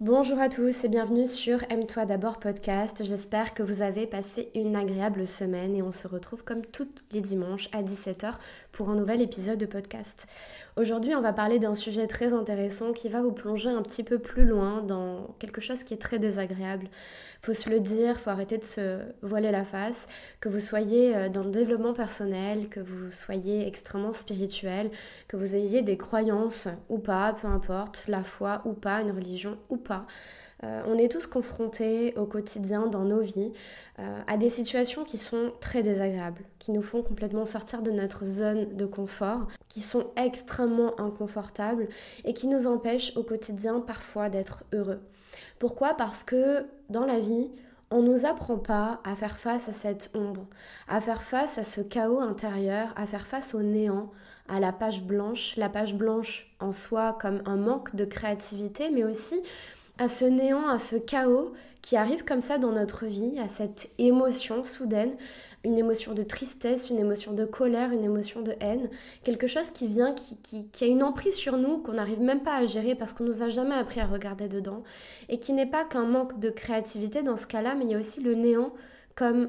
Bonjour à tous et bienvenue sur Aime-toi d'abord podcast. J'espère que vous avez passé une agréable semaine et on se retrouve comme tous les dimanches à 17h pour un nouvel épisode de podcast. Aujourd'hui, on va parler d'un sujet très intéressant qui va vous plonger un petit peu plus loin dans quelque chose qui est très désagréable. Faut se le dire, faut arrêter de se voiler la face, que vous soyez euh, dans le développement personnel, que vous soyez extrêmement spirituel, que vous ayez des croyances ou pas, peu importe, la foi ou pas, une religion ou pas. Euh, on est tous confrontés au quotidien dans nos vies euh, à des situations qui sont très désagréables, qui nous font complètement sortir de notre zone de confort, qui sont extrêmement inconfortables et qui nous empêchent au quotidien parfois d'être heureux. Pourquoi? Parce que dans la vie, on ne nous apprend pas à faire face à cette ombre, à faire face à ce chaos intérieur, à faire face au néant, à la page blanche, la page blanche en soi comme un manque de créativité, mais aussi à ce néant, à ce chaos qui arrive comme ça dans notre vie, à cette émotion soudaine, une émotion de tristesse, une émotion de colère, une émotion de haine, quelque chose qui vient, qui, qui, a une emprise sur nous, qu'on n'arrive même pas à gérer parce qu'on nous a jamais appris à regarder dedans, et qui n'est pas qu'un manque de créativité dans ce cas-là, mais il y a aussi le néant comme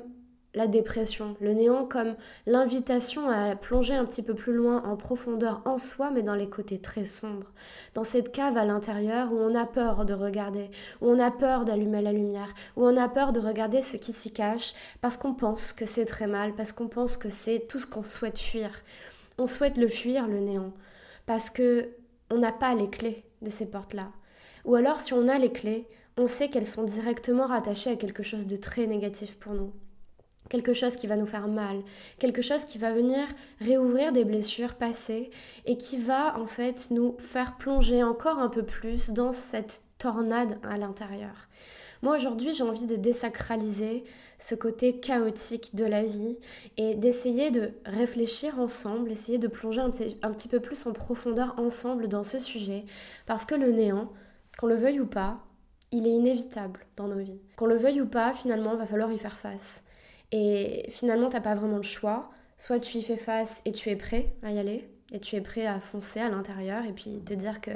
la dépression, le néant comme l'invitation à plonger un petit peu plus loin en profondeur en soi, mais dans les côtés très sombres, dans cette cave à l'intérieur où on a peur de regarder, où on a peur d'allumer la lumière, où on a peur de regarder ce qui s'y cache, parce qu'on pense que c'est très mal, parce qu'on pense que c'est tout ce qu'on souhaite fuir. On souhaite le fuir, le néant, parce que on n'a pas les clés de ces portes-là. Ou alors, si on a les clés, on sait qu'elles sont directement rattachées à quelque chose de très négatif pour nous quelque chose qui va nous faire mal, quelque chose qui va venir réouvrir des blessures passées et qui va en fait nous faire plonger encore un peu plus dans cette tornade à l'intérieur. Moi aujourd'hui j'ai envie de désacraliser ce côté chaotique de la vie et d'essayer de réfléchir ensemble, essayer de plonger un petit, peu plus en profondeur ensemble dans ce sujet parce que le néant, qu'on le veuille ou pas, il est inévitable dans nos vies. Qu'on le veuille ou pas, finalement, il va falloir y faire face. Et finalement, t'as pas vraiment le choix. Soit tu y fais face et tu es prêt à y aller, et tu es prêt à foncer à l'intérieur, et puis te dire que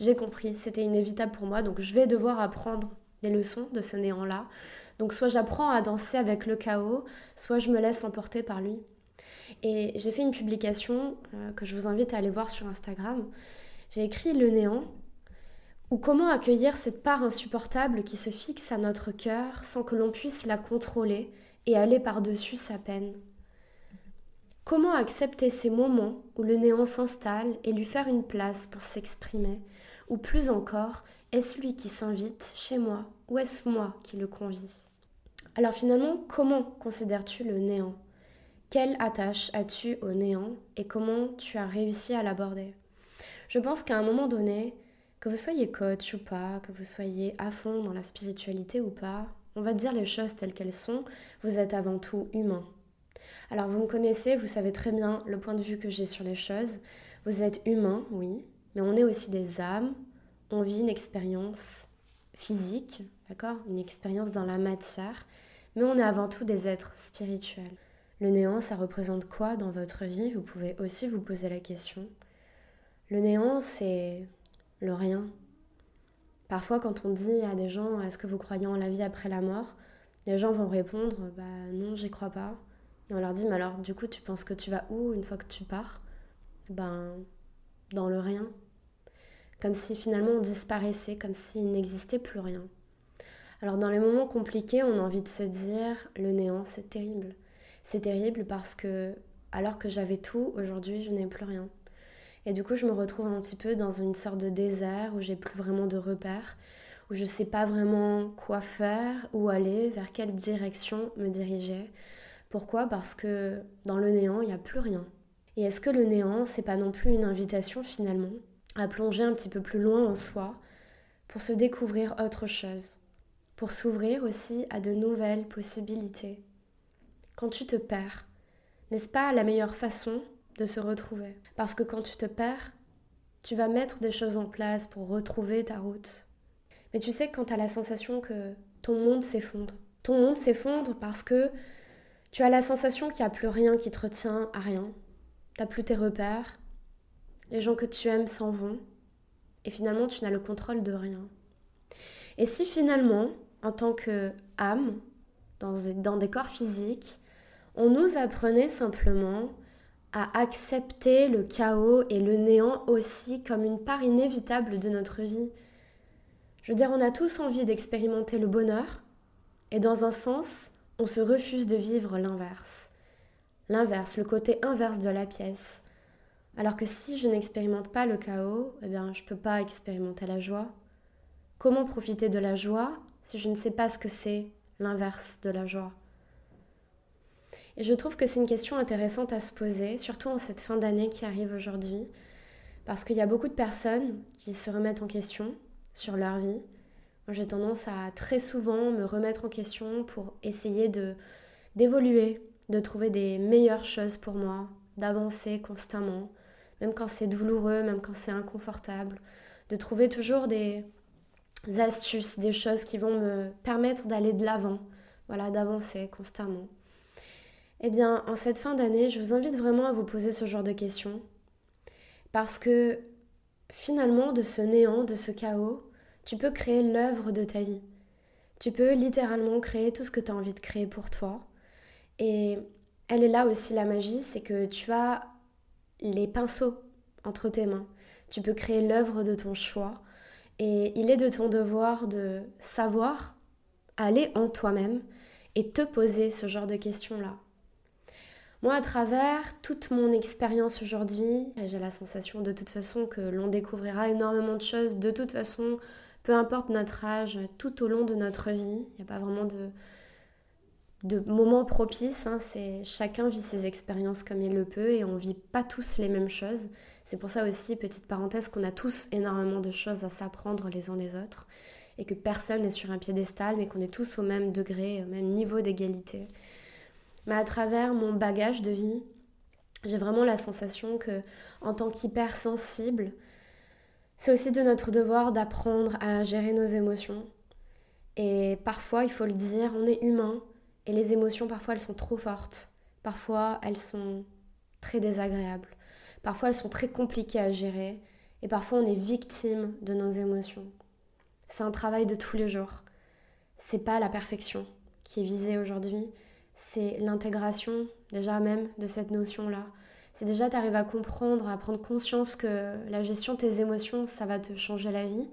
j'ai compris, c'était inévitable pour moi, donc je vais devoir apprendre les leçons de ce néant-là. Donc soit j'apprends à danser avec le chaos, soit je me laisse emporter par lui. Et j'ai fait une publication euh, que je vous invite à aller voir sur Instagram. J'ai écrit Le néant, ou comment accueillir cette part insupportable qui se fixe à notre cœur sans que l'on puisse la contrôler et aller par-dessus sa peine. Comment accepter ces moments où le néant s'installe et lui faire une place pour s'exprimer? Ou plus encore, est-ce lui qui s'invite chez moi ou est-ce moi qui le convie? Alors finalement, comment considères-tu le néant? Quelle attache as-tu au néant et comment tu as réussi à l'aborder? Je pense qu'à un moment donné, que vous soyez coach ou pas, que vous soyez à fond dans la spiritualité ou pas, on va dire les choses telles qu'elles sont, vous êtes avant tout humain. Alors vous me connaissez, vous savez très bien le point de vue que j'ai sur les choses. Vous êtes humain, oui, mais on est aussi des âmes. On vit une expérience physique, d'accord Une expérience dans la matière, mais on est avant tout des êtres spirituels. Le néant, ça représente quoi dans votre vie? Vous pouvez aussi vous poser la question. Le néant, c'est le rien, Parfois, quand on dit à des gens Est-ce que vous croyez en la vie après la mort les gens vont répondre Bah non, j'y crois pas. Et on leur dit Mais alors, du coup, tu penses que tu vas où une fois que tu pars? Ben, dans le rien. Comme si finalement on disparaissait, comme s'il n'existait plus rien. Alors, dans les moments compliqués, on a envie de se dire Le néant, c'est terrible. C'est terrible parce que, alors que j'avais tout, aujourd'hui, je n'ai plus rien. Et du coup, je me retrouve un petit peu dans une sorte de désert où j'ai plus vraiment de repères, où je sais pas vraiment quoi faire, où aller, vers quelle direction me diriger. Pourquoi? Parce que dans le néant, il n'y a plus rien. Et est-ce que le néant, c'est pas non plus une invitation finalement à plonger un petit peu plus loin en soi pour se découvrir autre chose, pour s'ouvrir aussi à de nouvelles possibilités Quand tu te perds, n'est-ce pas la meilleure façon de se retrouver. Parce que quand tu te perds, tu vas mettre des choses en place pour retrouver ta route. Mais tu sais quand tu as la sensation que ton monde s'effondre. Ton monde s'effondre parce que tu as la sensation qu'il n'y a plus rien qui te retient à rien. Tu n'as plus tes repères. Les gens que tu aimes s'en vont. Et finalement, tu n'as le contrôle de rien. Et si finalement, en tant que âme, dans, dans des corps physiques, on nous apprenait simplement accepter le chaos et le néant aussi comme une part inévitable de notre vie. Je veux dire, on a tous envie d'expérimenter le bonheur, et dans un sens, on se refuse de vivre l'inverse. L'inverse, le côté inverse de la pièce. Alors que si je n'expérimente pas le chaos, eh bien, je ne peux pas expérimenter la joie. Comment profiter de la joie si je ne sais pas ce que c'est l'inverse de la joie? Et je trouve que c'est une question intéressante à se poser, surtout en cette fin d'année qui arrive aujourd'hui, parce qu'il y a beaucoup de personnes qui se remettent en question sur leur vie. Moi, j'ai tendance à très souvent me remettre en question pour essayer de d'évoluer, de trouver des meilleures choses pour moi, d'avancer constamment, même quand c'est douloureux, même quand c'est inconfortable, de trouver toujours des astuces, des choses qui vont me permettre d'aller de l'avant, voilà, d'avancer constamment. Eh bien, en cette fin d'année, je vous invite vraiment à vous poser ce genre de questions, parce que finalement, de ce néant, de ce chaos, tu peux créer l'œuvre de ta vie. Tu peux littéralement créer tout ce que tu as envie de créer pour toi. Et elle est là aussi la magie, c'est que tu as les pinceaux entre tes mains. Tu peux créer l'œuvre de ton choix. Et il est de ton devoir de savoir aller en toi-même et te poser ce genre de questions-là. Moi, à travers toute mon expérience aujourd'hui, j'ai la sensation de toute façon que l'on découvrira énormément de choses, de toute façon, peu importe notre âge, tout au long de notre vie. Il n'y a pas vraiment de, de moments propices. Hein, c'est chacun vit ses expériences comme il le peut et on vit pas tous les mêmes choses. C'est pour ça aussi, petite parenthèse, qu'on a tous énormément de choses à s'apprendre les uns les autres et que personne n'est sur un piédestal, mais qu'on est tous au même degré, au même niveau d'égalité. Mais à travers mon bagage de vie, j'ai vraiment la sensation que, en tant qu'hypersensible, c'est aussi de notre devoir d'apprendre à gérer nos émotions. Et parfois, il faut le dire, on est humain, et les émotions, parfois, elles sont trop fortes. Parfois, elles sont très désagréables. Parfois, elles sont très compliquées à gérer. Et parfois, on est victime de nos émotions. C'est un travail de tous les jours. C'est pas la perfection qui est visée aujourd'hui. C'est l'intégration, déjà même, de cette notion-là. C'est déjà, tu arrives à comprendre, à prendre conscience que la gestion de tes émotions, ça va te changer la vie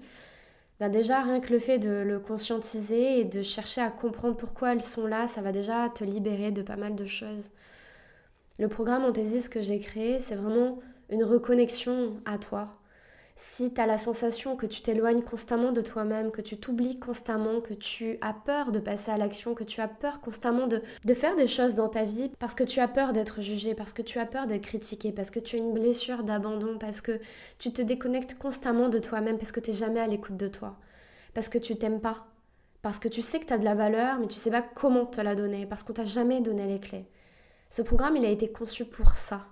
ben déjà rien que le fait de le conscientiser et de chercher à comprendre pourquoi elles sont là, ça va déjà te libérer de pas mal de choses. Le programme Anthesis que j'ai créé, c'est vraiment une reconnexion à toi, si tu as la sensation que tu t'éloignes constamment de toi-même, que tu t'oublies constamment, que tu as peur de passer à l'action, que tu as peur constamment de, de, faire des choses dans ta vie parce que tu as peur d'être jugé, parce que tu as peur d'être critiqué, parce que tu as une blessure d'abandon, parce que tu te déconnectes constamment de toi-même, parce que tu n'es jamais à l'écoute de toi, parce que tu t'aimes pas, parce que tu sais que tu as de la valeur, mais tu sais pas comment te la donner, parce qu'on t'a jamais donné les clés. Ce programme, il a été conçu pour ça.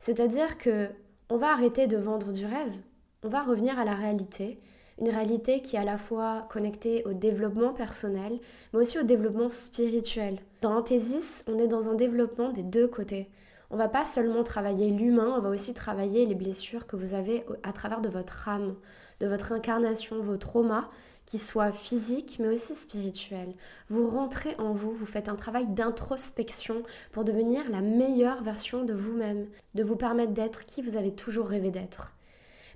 C'est-à-dire que on va arrêter de vendre du rêve, on va revenir à la réalité, une réalité qui est à la fois connectée au développement personnel, mais aussi au développement spirituel. Dans Anthesis, on est dans un développement des deux côtés. On va pas seulement travailler l'humain, on va aussi travailler les blessures que vous avez à travers de votre âme, de votre incarnation, vos traumas, qui soient physiques mais aussi spirituels. Vous rentrez en vous, vous faites un travail d'introspection pour devenir la meilleure version de vous-même, de vous permettre d'être qui vous avez toujours rêvé d'être.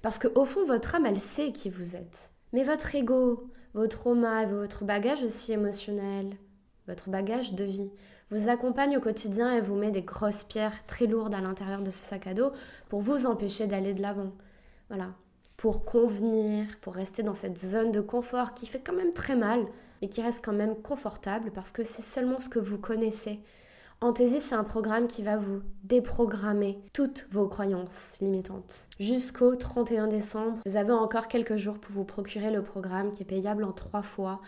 Parce qu'au fond, votre âme, elle sait qui vous êtes. Mais votre ego, vos traumas, votre bagage aussi émotionnel, votre bagage de vie, vous accompagne au quotidien et vous met des grosses pierres très lourdes à l'intérieur de ce sac à dos pour vous empêcher d'aller de l'avant. Voilà. Pour convenir, pour rester dans cette zone de confort qui fait quand même très mal, mais qui reste quand même confortable parce que c'est seulement ce que vous connaissez. Anthésie, c'est un programme qui va vous déprogrammer toutes vos croyances limitantes. Jusqu'au 31 décembre, vous avez encore quelques jours pour vous procurer le programme qui est payable en trois fois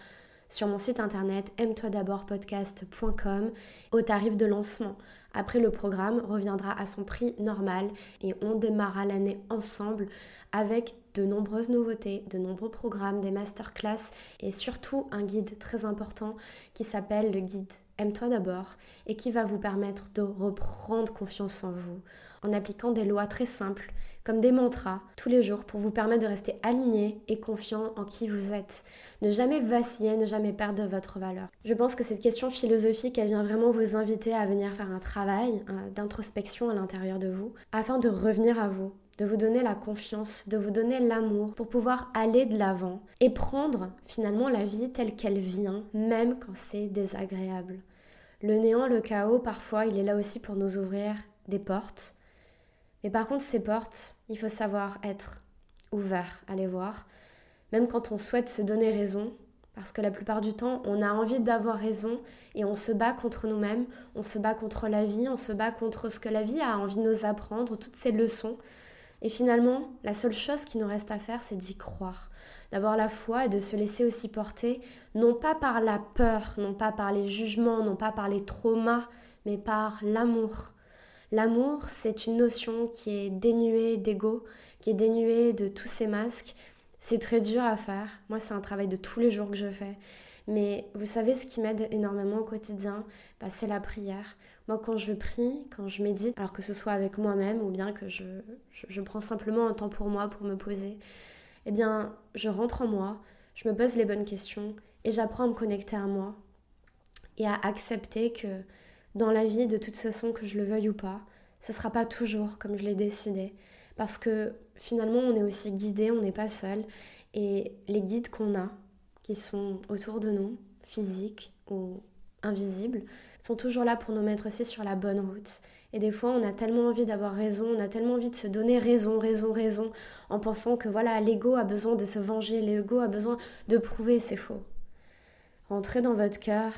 sur mon site internet aime-toi d'abord podcast.com au tarif de lancement. Après, le programme reviendra à son prix normal et on démarrera l'année ensemble avec de nombreuses nouveautés, de nombreux programmes, des masterclass et surtout un guide très important qui s'appelle le guide Aime-toi d'abord et qui va vous permettre de reprendre confiance en vous en appliquant des lois très simples comme des mantras tous les jours pour vous permettre de rester aligné et confiant en qui vous êtes. Ne jamais vaciller, ne jamais perdre votre valeur. Je pense que cette question philosophique, elle vient vraiment vous inviter à venir faire un travail d'introspection à l'intérieur de vous afin de revenir à vous, de vous donner la confiance, de vous donner l'amour pour pouvoir aller de l'avant et prendre finalement la vie telle qu'elle vient, même quand c'est désagréable. Le néant, le chaos, parfois, il est là aussi pour nous ouvrir des portes. Mais par contre, ces portes, il faut savoir être ouvert à les voir, même quand on souhaite se donner raison, parce que la plupart du temps, on a envie d'avoir raison et on se bat contre nous-mêmes, on se bat contre la vie, on se bat contre ce que la vie a envie de nous apprendre, toutes ces leçons. Et finalement, la seule chose qui nous reste à faire, c'est d'y croire, d'avoir la foi et de se laisser aussi porter, non pas par la peur, non pas par les jugements, non pas par les traumas, mais par l'amour. L'amour, c'est une notion qui est dénuée d'ego, qui est dénuée de tous ces masques. C'est très dur à faire. Moi, c'est un travail de tous les jours que je fais. Mais vous savez, ce qui m'aide énormément au quotidien, bah, c'est la prière. Moi, quand je prie, quand je médite, alors que ce soit avec moi-même ou bien que je, je, prends simplement un temps pour moi, pour me poser, eh bien, je rentre en moi, je me pose les bonnes questions et j'apprends à me connecter à moi et à accepter que dans la vie, de toute façon, que je le veuille ou pas, ce sera pas toujours comme je l'ai décidé. Parce que finalement, on est aussi guidé, on n'est pas seul. Et les guides qu'on a, qui sont autour de nous, physiques ou invisibles, sont toujours là pour nous mettre aussi sur la bonne route. Et des fois, on a tellement envie d'avoir raison, on a tellement envie de se donner raison, raison, raison, en pensant que voilà, l'ego a besoin de se venger, l'ego a besoin de prouver, c'est faux. Rentrez dans votre cœur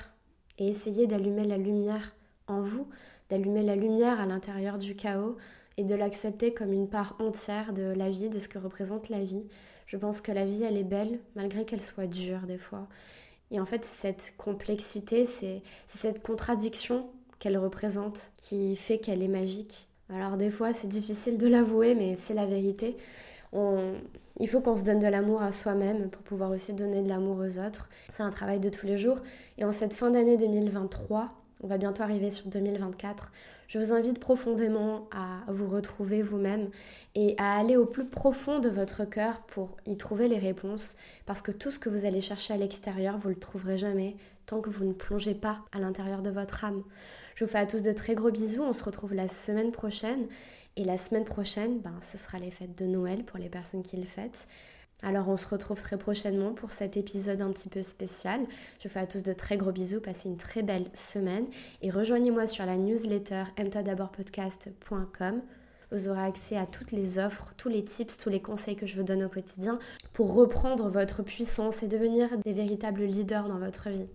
et essayez d'allumer la lumière en vous, d'allumer la lumière à l'intérieur du chaos et de l'accepter comme une part entière de la vie, de ce que représente la vie. Je pense que la vie, elle est belle, malgré qu'elle soit dure des fois. Et en fait, cette complexité, c'est cette contradiction qu'elle représente qui fait qu'elle est magique. Alors des fois, c'est difficile de l'avouer, mais c'est la vérité. Il faut qu'on se donne de l'amour à soi-même pour pouvoir aussi donner de l'amour aux autres. C'est un travail de tous les jours. Et en cette fin d'année 2023, on va bientôt arriver sur 2024. Je vous invite profondément à vous retrouver vous-même et à aller au plus profond de votre cœur pour y trouver les réponses parce que tout ce que vous allez chercher à l'extérieur, vous ne le trouverez jamais tant que vous ne plongez pas à l'intérieur de votre âme. Je vous fais à tous de très gros bisous, on se retrouve la semaine prochaine et la semaine prochaine, ben, ce sera les fêtes de Noël pour les personnes qui le fêtent. Alors on se retrouve très prochainement pour cet épisode un petit peu spécial. Je vous fais à tous de très gros bisous, passez une très belle semaine et rejoignez-moi sur la newsletter podcast.com. Vous aurez accès à toutes les offres, tous les tips, tous les conseils que je vous donne au quotidien pour reprendre votre puissance et devenir des véritables leaders dans votre vie.